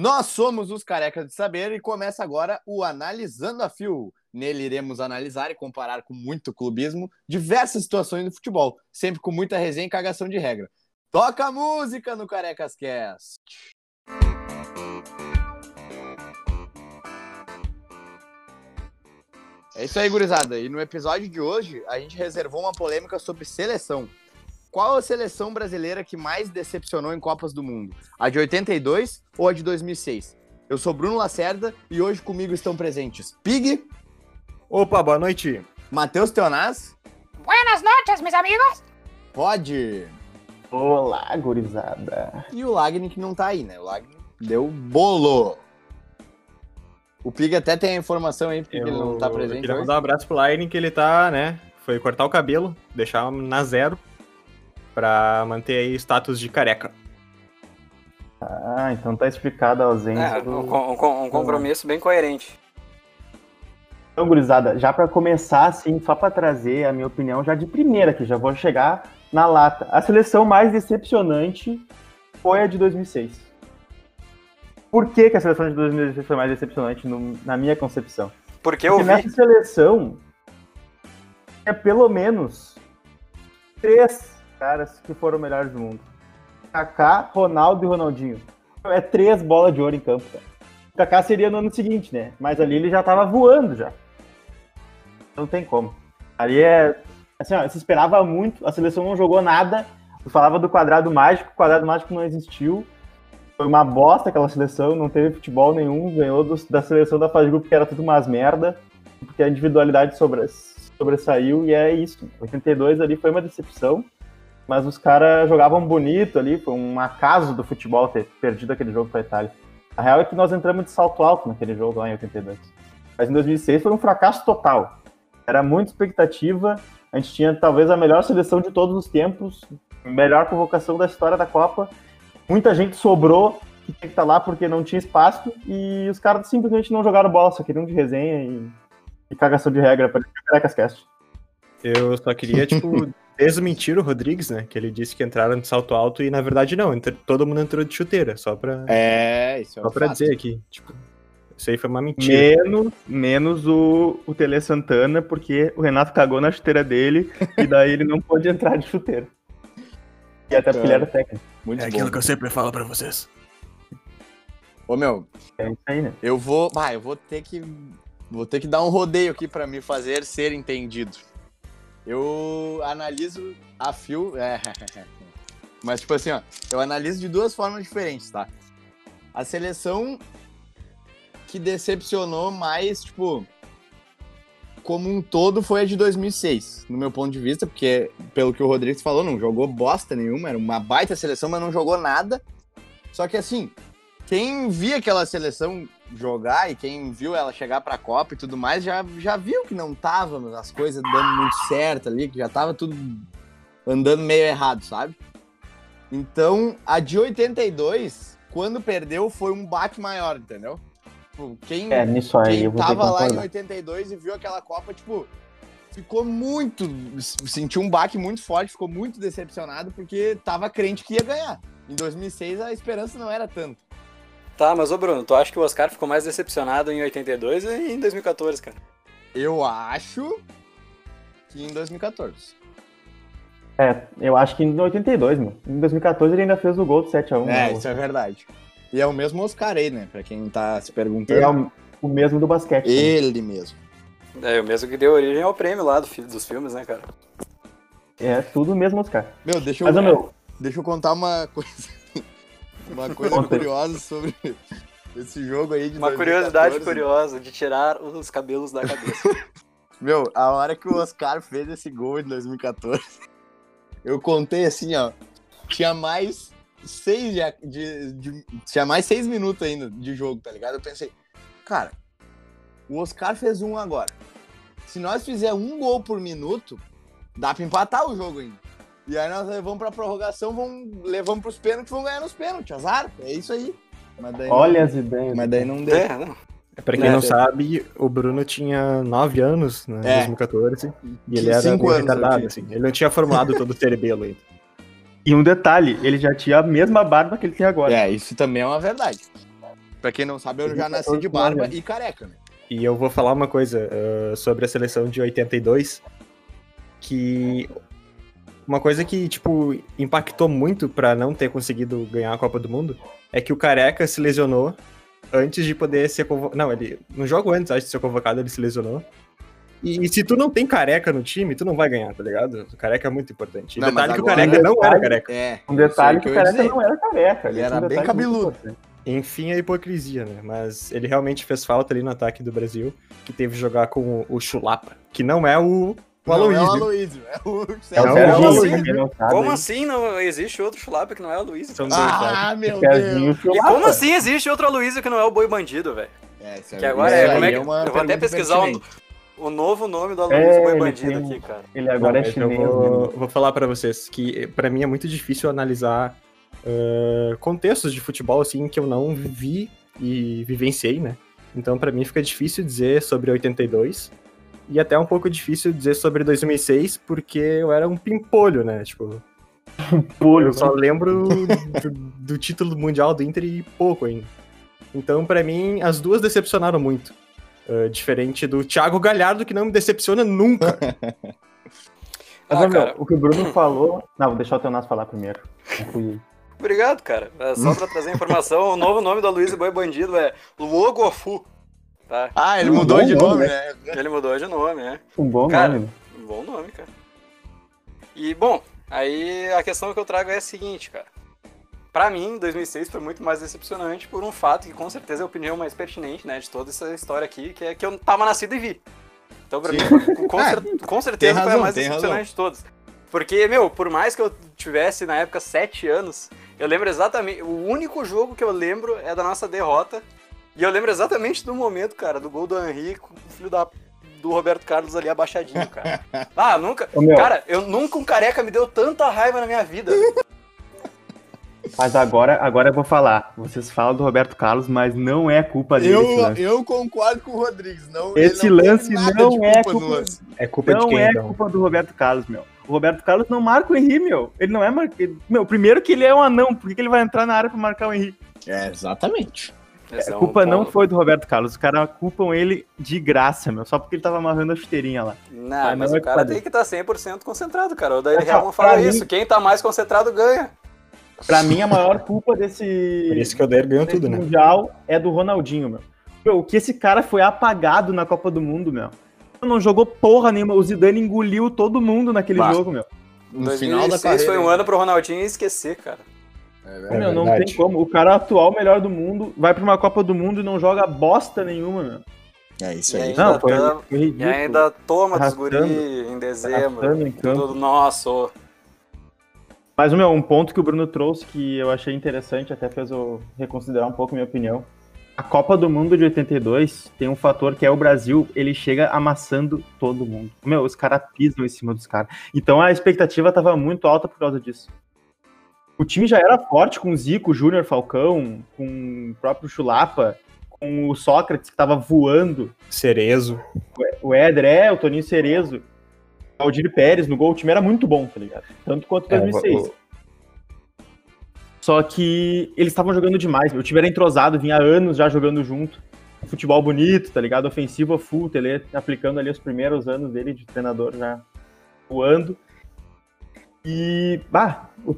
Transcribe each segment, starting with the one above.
Nós somos os Carecas de Saber e começa agora o Analisando a Fio. Nele iremos analisar e comparar com muito clubismo diversas situações do futebol, sempre com muita resenha e cagação de regra. Toca a música no Carecas Cast! É isso aí, gurizada. E no episódio de hoje, a gente reservou uma polêmica sobre seleção. Qual a seleção brasileira que mais decepcionou em Copas do Mundo? A de 82 ou a de 2006? Eu sou Bruno Lacerda e hoje comigo estão presentes Pig. Opa, boa noite. Matheus Teonaz. Buenas noches, meus amigos. Pode. Olá, gurizada. E o Lagni que não tá aí, né? O Lagni deu bolo. O Pig até tem a informação aí, porque eu, ele não tá presente. Eu queria hoje. mandar um abraço pro Lightning, que ele tá, né? Foi cortar o cabelo, deixar na zero, pra manter aí status de careca. Ah, então tá explicada a ausência É, do... um, um- um compromisso bem coerente. Então, gurizada, já pra começar, assim, só pra trazer a minha opinião já de primeira aqui, já vou chegar na lata. A seleção mais decepcionante foi a de 2006. Por que, que a seleção de 2006 foi mais decepcionante no- na minha concepção? Porque eu Porque vi. nessa seleção é pelo menos três caras que foram melhores do mundo. Kaká, Ronaldo e Ronaldinho. É três bolas de ouro em campo, cara. O Kaká seria no ano seguinte, né? Mas ali ele já tava voando já. Não tem como. Ali é. Assim, ó, se esperava muito, a seleção não jogou nada. Eu falava do quadrado mágico, o quadrado mágico não existiu. Foi uma bosta aquela seleção, não teve futebol nenhum, ganhou dos- da seleção da fase de grupo que era tudo umas merda, porque a individualidade sobre, sobressaiu e é isso. 82 ali foi uma decepção, mas os caras jogavam bonito ali, foi um acaso do futebol ter perdido aquele jogo para a Itália. A real é que nós entramos de salto alto naquele jogo lá em 82. Mas em 2006 foi um fracasso total. Era muita expectativa, a gente tinha talvez a melhor seleção de todos os tempos, melhor convocação da história da Copa. Muita gente sobrou que tinha que estar lá porque não tinha espaço e os caras simplesmente não jogaram bola, só queriam de resenha e, e cagação de regra para o Carecas Cast. Eu só queria, tipo, desmentir o Rodrigues, né? Que ele disse que entraram de salto alto e na verdade não, entra- todo mundo entrou de chuteira, só pra, É, isso é só um pra fato. dizer aqui. Tipo, isso aí foi uma mentira. Menos, menos o, o Tele Santana, porque o Renato cagou na chuteira dele e daí ele não pôde entrar de chuteira. E até porque ele era técnico. Muito É bom. aquilo que eu sempre falo pra vocês. Ô, meu, É isso aí, né? eu vou. Bah, eu vou ter que. Vou ter que dar um rodeio aqui pra me fazer ser entendido. Eu analiso a fio. É. Mas, tipo assim, ó, eu analiso de duas formas diferentes, tá? A seleção que decepcionou mais, tipo, como um todo foi a de 2006, no meu ponto de vista, porque, pelo que o Rodrigues falou, não jogou bosta nenhuma, era uma baita seleção, mas não jogou nada. Só que, assim, quem via aquela seleção jogar e quem viu ela chegar pra Copa e tudo mais, já, já viu que não tava as coisas dando muito certo ali, que já tava tudo andando meio errado, sabe? Então, a de 82, quando perdeu, foi um baque maior, entendeu? Tipo, Quem, É, nisso aí quem tava lá em concordar. 82 e viu aquela Copa, tipo, ficou muito. Sentiu um baque muito forte, ficou muito decepcionado, porque tava crente que ia ganhar. Em 2006 a esperança não era tanto. Tá, mas ô Bruno, tu acha que o Oscar ficou mais decepcionado em 82 e em 2014, cara? Eu acho que em 2014. É, eu acho que em 82, meu. Em 2014 ele ainda fez o gol do 7x1. É, né? isso é verdade. E é o mesmo Oscar aí, né? Pra quem tá se E perguntando. é o, o mesmo do basquete. né? Ele mesmo. É o mesmo que deu origem ao prêmio lá do, dos filmes, né, cara? É tudo mesmo, Oscar. Meu, deixa eu, Mas, meu, deixa eu contar uma coisa. Uma coisa aí. curiosa sobre esse jogo aí de Uma 2014. curiosidade curiosa de tirar os cabelos da cabeça. Meu, a hora que o Oscar fez esse gol em 2014, eu contei assim, ó. Tinha mais seis de, de- de- tinha mais seis minutos ainda de jogo, tá ligado? Eu pensei, cara, o Oscar fez um agora. Se nós fizer um gol por minuto, dá pra empatar o jogo ainda. E aí nós levamos pra prorrogação, vamos, levamos pros pênaltis, vamos ganhar nos pênaltis, azar. É isso aí. Mas daí, olha não, as ideias. mas daí não deu. é, não. Pra quem É, não é. sabe, o Bruno tinha 9 anos, né, em É. 2014, e ele era Cinco anos retardado, assim. Ele não tinha formado todo o cerebelo ainda. E um detalhe, ele já tinha a mesma barba que ele tem agora. É, isso também é uma verdade. Pra quem não sabe, eu já nasci de barba e careca, né? E eu vou falar uma coisa ah, sobre a seleção de 82, que uma coisa que, tipo, impactou muito pra não ter conseguido ganhar a Copa do Mundo é que o Careca se lesionou antes de poder ser convocado. Não, ele. No jogo antes, acho de ser convocado, ele se lesionou. E, e se tu não tem careca no time, tu não vai ganhar, tá ligado? O careca é muito importante. E Não, detalhe que o careca não era detalhe- careca. É. Um detalhe isso que o careca dizer. não era careca. Ele esse é um era bem detalhe cabeludo. Enfim, a hipocrisia, né? Mas ele realmente fez falta ali no ataque do Brasil, que teve que jogar com o, o Chulapa, que não é o, o Não, Aloysio. é o Aloysio, é o É o Aloysio. sabe, Como assim não existe outro Chulapa que não é o Luiz? São dois, sabe? Ah, meu Serginho Deus. E Chulapa. como assim existe outro Aloysio que não é o Boi Bandido, velho? É, isso Que agora é, como é que, eu vou até pesquisar o, pertinente. o novo nome do Aloysio É, Boi Bandido tem um- aqui, cara. Ele agora Não, é chinês. Eu vou, né? vou falar pra vocês que pra mim é muito difícil analisar ah, contextos de futebol assim que eu não vivi e vivenciei, né? Então pra mim fica difícil dizer sobre 82 e até um pouco difícil dizer sobre 2006 porque eu era um pimpolho, né? Tipo, Polho, eu só lembro do, do título mundial do Inter e pouco ainda. Então pra mim as duas decepcionaram muito. Ah, diferente do Thiago Galhardo que não me decepciona nunca. Mas, Ah, meu, cara. o que o Bruno falou. Não, vou deixar o Teonas falar primeiro. Obrigado, cara. É só pra trazer a informação, o novo nome do Aloysio Boi Bandido é Logofu. Tá? Ah, ele Um mudou de nome, nome, né? Ele mudou de nome, né? Um bom Cara, nome. né? Um bom nome, cara. E, bom, aí a questão que eu trago é a seguinte, cara. Pra mim, 2006 foi muito mais decepcionante por um fato que com certeza é a opinião mais pertinente, né, de toda essa história aqui, que é que eu tava nascido e vi. Então, pra Sim. mim, com, cer- com certeza foi a razão, mais decepcionante de todas. Porque, meu, por mais que eu tivesse na época 7 anos, eu lembro exatamente. O único jogo que eu lembro é da nossa derrota. E eu lembro exatamente do momento, cara, do gol do Henrique com o filho da, do Roberto Carlos ali abaixadinho, cara. Ah, nunca. Ô. Cara, eu nunca um careca me deu tanta raiva na minha vida. Mas agora, agora eu vou falar. Vocês falam do Roberto Carlos, mas não é culpa dele Eu, eu concordo com o Rodrigues. Não, Esse não lance não de é culpa culpa- lance. É culpa de Não quem, é então? culpa do Roberto Carlos, meu. O Roberto Carlos não marca o Henrique, meu. Ele não é mar... Meu, primeiro que ele é um anão. Por que, que ele vai entrar na área pra marcar o Henrique? É, exatamente. Esse A é culpa não foi do Roberto Carlos. Os caras culpam ele de graça, meu. Só porque ele tava amarrando a chuteirinha lá. Não, Mas mas não é o cara culpa tem que estar 100% concentrado, cara. O ó, Helman fala mim- isso. Quem tá mais concentrado ganha. Pra mim, a maior culpa desse, Por isso que o Odair ganhou desse tudo, né? Mundial é do Ronaldinho, meu. Meu, o que esse cara foi apagado na Copa do Mundo, meu. Não jogou porra nenhuma. O Zidane engoliu todo mundo naquele Bah. jogo, meu. No final da 2006 carreira. foi um ano pro Ronaldinho esquecer, cara. É meu, não tem como. O cara atual melhor do mundo vai pra uma Copa do Mundo e não joga bosta nenhuma, meu. É isso E aí. ainda Não, foi, tá- foi E ainda toma dos Arrastando. guri em dezembro. Em campo. Tudo, nossa, ô. Mas, meu, um ponto que o Bruno trouxe que eu achei interessante, até fez eu reconsiderar um pouco a minha opinião. A Copa do Mundo de 82 tem um fator que é o Brasil, ele chega amassando todo mundo. Meu, os caras pisam em cima dos caras. Então a expectativa tava muito alta por causa disso. O time já era forte com o Zico, Júnior Falcão, com o próprio Chulapa, com o Sócrates que tava voando, Cerezo. o Éder, é, o Toninho Cerezo, o Aldir Pérez no gol, o time era muito bom, tá ligado? Tanto quanto É, 2006. o- Só que eles estavam jogando demais. meu. O time era entrosado, vinha anos já jogando junto. Futebol bonito, tá ligado? Ofensivo a full, Tele aplicando ali os primeiros anos dele de treinador já voando. E, bah, o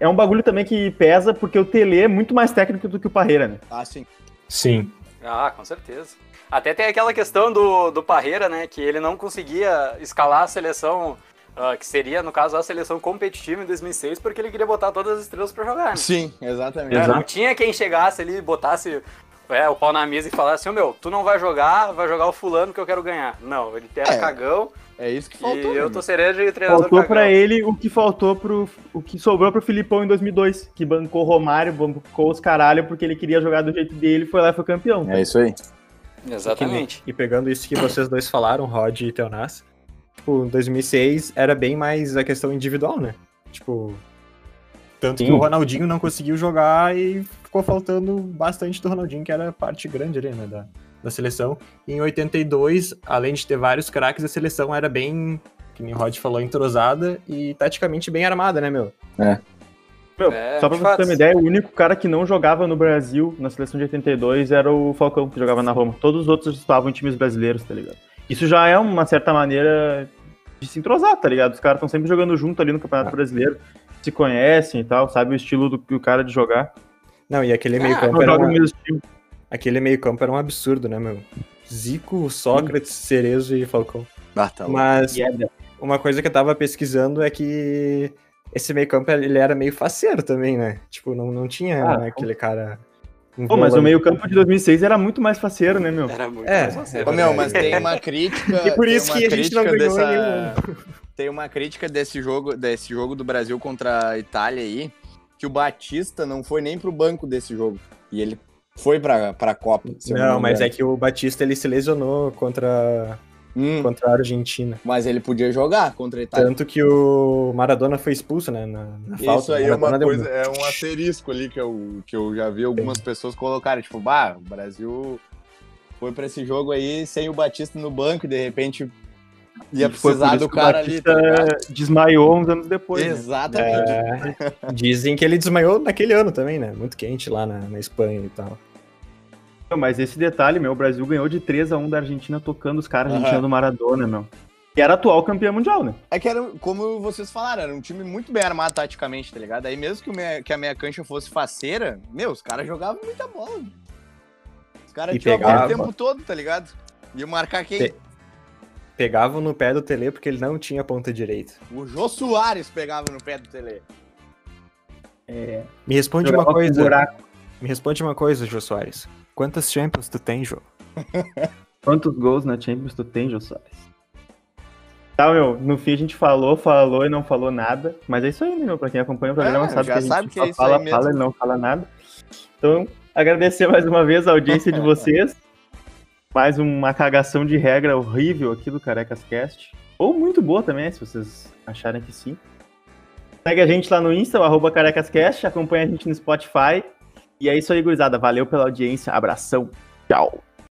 é um bagulho também que pesa porque o Tele é muito mais técnico do que o Parreira, né? Ah, sim. Sim. Ah, com certeza. Até tem aquela questão do, do Parreira, né? Que ele não conseguia escalar a seleção, ah, que seria, no caso, a seleção competitiva em 2006, porque ele queria botar todas as estrelas pra jogar, né? Sim, exatamente. É. Não tinha quem chegasse ali e botasse é, o pau na mesa e falasse, ô meu, tu não vai jogar, vai jogar o fulano que eu quero ganhar. Não, ele era É, cagão É isso que e faltou. eu né, tô cereja de treinador Faltou cagão. pra ele o que faltou pro. O que sobrou pro Filipão em 2002, que bancou o Romário, bancou os caralho porque ele queria jogar do jeito dele, foi lá e foi campeão. É isso aí. Exatamente. E pegando isso que vocês dois falaram, Rod e Teonas, tipo, em 2006 era bem mais a questão individual, né? Tipo, tanto que Sim. o Ronaldinho não conseguiu jogar e ficou faltando bastante do Ronaldinho, que era parte grande ali, né, da, da seleção. E em 82, além de ter vários craques, a seleção era bem, que nem o Rod falou, entrosada e taticamente bem armada, né, meu? Meu, É, só pra você ter fato. uma ideia, o único cara que não jogava no Brasil na seleção de 82 era o Falcão, que jogava na Roma. Todos os outros estavam em times brasileiros, tá ligado? Isso já é uma certa maneira de se entrosar, tá ligado? Os caras estão sempre jogando junto ali no Campeonato Ah. Brasileiro, se conhecem e tal, sabe o estilo do, do cara de jogar. Não, e aquele meio Ah, campo Não era, joga no uma- mesmo time. Aquele meio campo era um absurdo, né, meu? Zico, Sócrates, Cerezo e Falcão. Ah, tá. Mas uma coisa que eu tava pesquisando é que esse meio campo ele era meio faceiro também, né? Tipo, não, não tinha Ah, aquele cara. um Pô, mas o volante. meio campo de 2006 era muito mais faceiro, né, meu? Era muito É, mais fácil. é Ô, meu, verdade. mas tem uma crítica. E por isso que a gente não ganhou dessa- Tem uma crítica desse jogo, desse jogo do Brasil contra a Itália aí, que o Batista não foi nem pro banco desse jogo. E ele foi pra, pra Copa. Não, me mas é que o Batista ele se lesionou contra, Hum, contra a Argentina. mas ele podia jogar contra a Itália. Tanto que o Maradona foi expulso, né? Na, na falta. Isso aí O é uma deu coisa, é um asterisco ali que eu, que eu já vi algumas pessoas colocarem. Tipo, bah, o Brasil foi pra esse jogo aí sem o Batista no banco e de repente ia Foi por precisar isso do cara ali, tá desmaiou uns anos depois. né? Exatamente. É, dizem que ele desmaiou naquele ano também, né? Muito quente lá na, na Espanha e tal. Mas esse detalhe, meu, o Brasil ganhou de 3 a 1 da Argentina tocando os caras. Argentina do Maradona, meu. E era atual campeão mundial, né? É que era, como vocês falaram, era um time muito bem armado taticamente, tá ligado? Aí mesmo que, o meia- que a meia cancha fosse faceira, meu, os caras jogavam muita bola. Os caras E tinham a bola o tempo todo, tá ligado? Iam marcar quem? Pe- Pegavam no pé do Tele porque ele não tinha ponta direita. O Jô Soares pegava no pé do Tele. Me responde Jogava uma coisa. buraco. Me responde uma coisa, Jô Soares. Quantas Champions tu tem, Jô? Quantos gols na Champions tu tem, Jô Soares? Tá, meu, no fim a gente falou, falou e não falou nada. Mas é isso aí, né, meu? Pra quem acompanha o programa É, sabe já que a gente sabe que só é isso fala, fala e não fala nada. Então, agradecer mais uma vez a audiência de vocês. Mais uma cagação de regra horrível aqui do Carecas Cast. Ou muito boa também, se vocês acharem que sim. Segue a gente lá no Insta, arroba CarecasCast, acompanha a gente no Spotify. E é isso aí, gurizada. Valeu pela audiência. Abração. Tchau.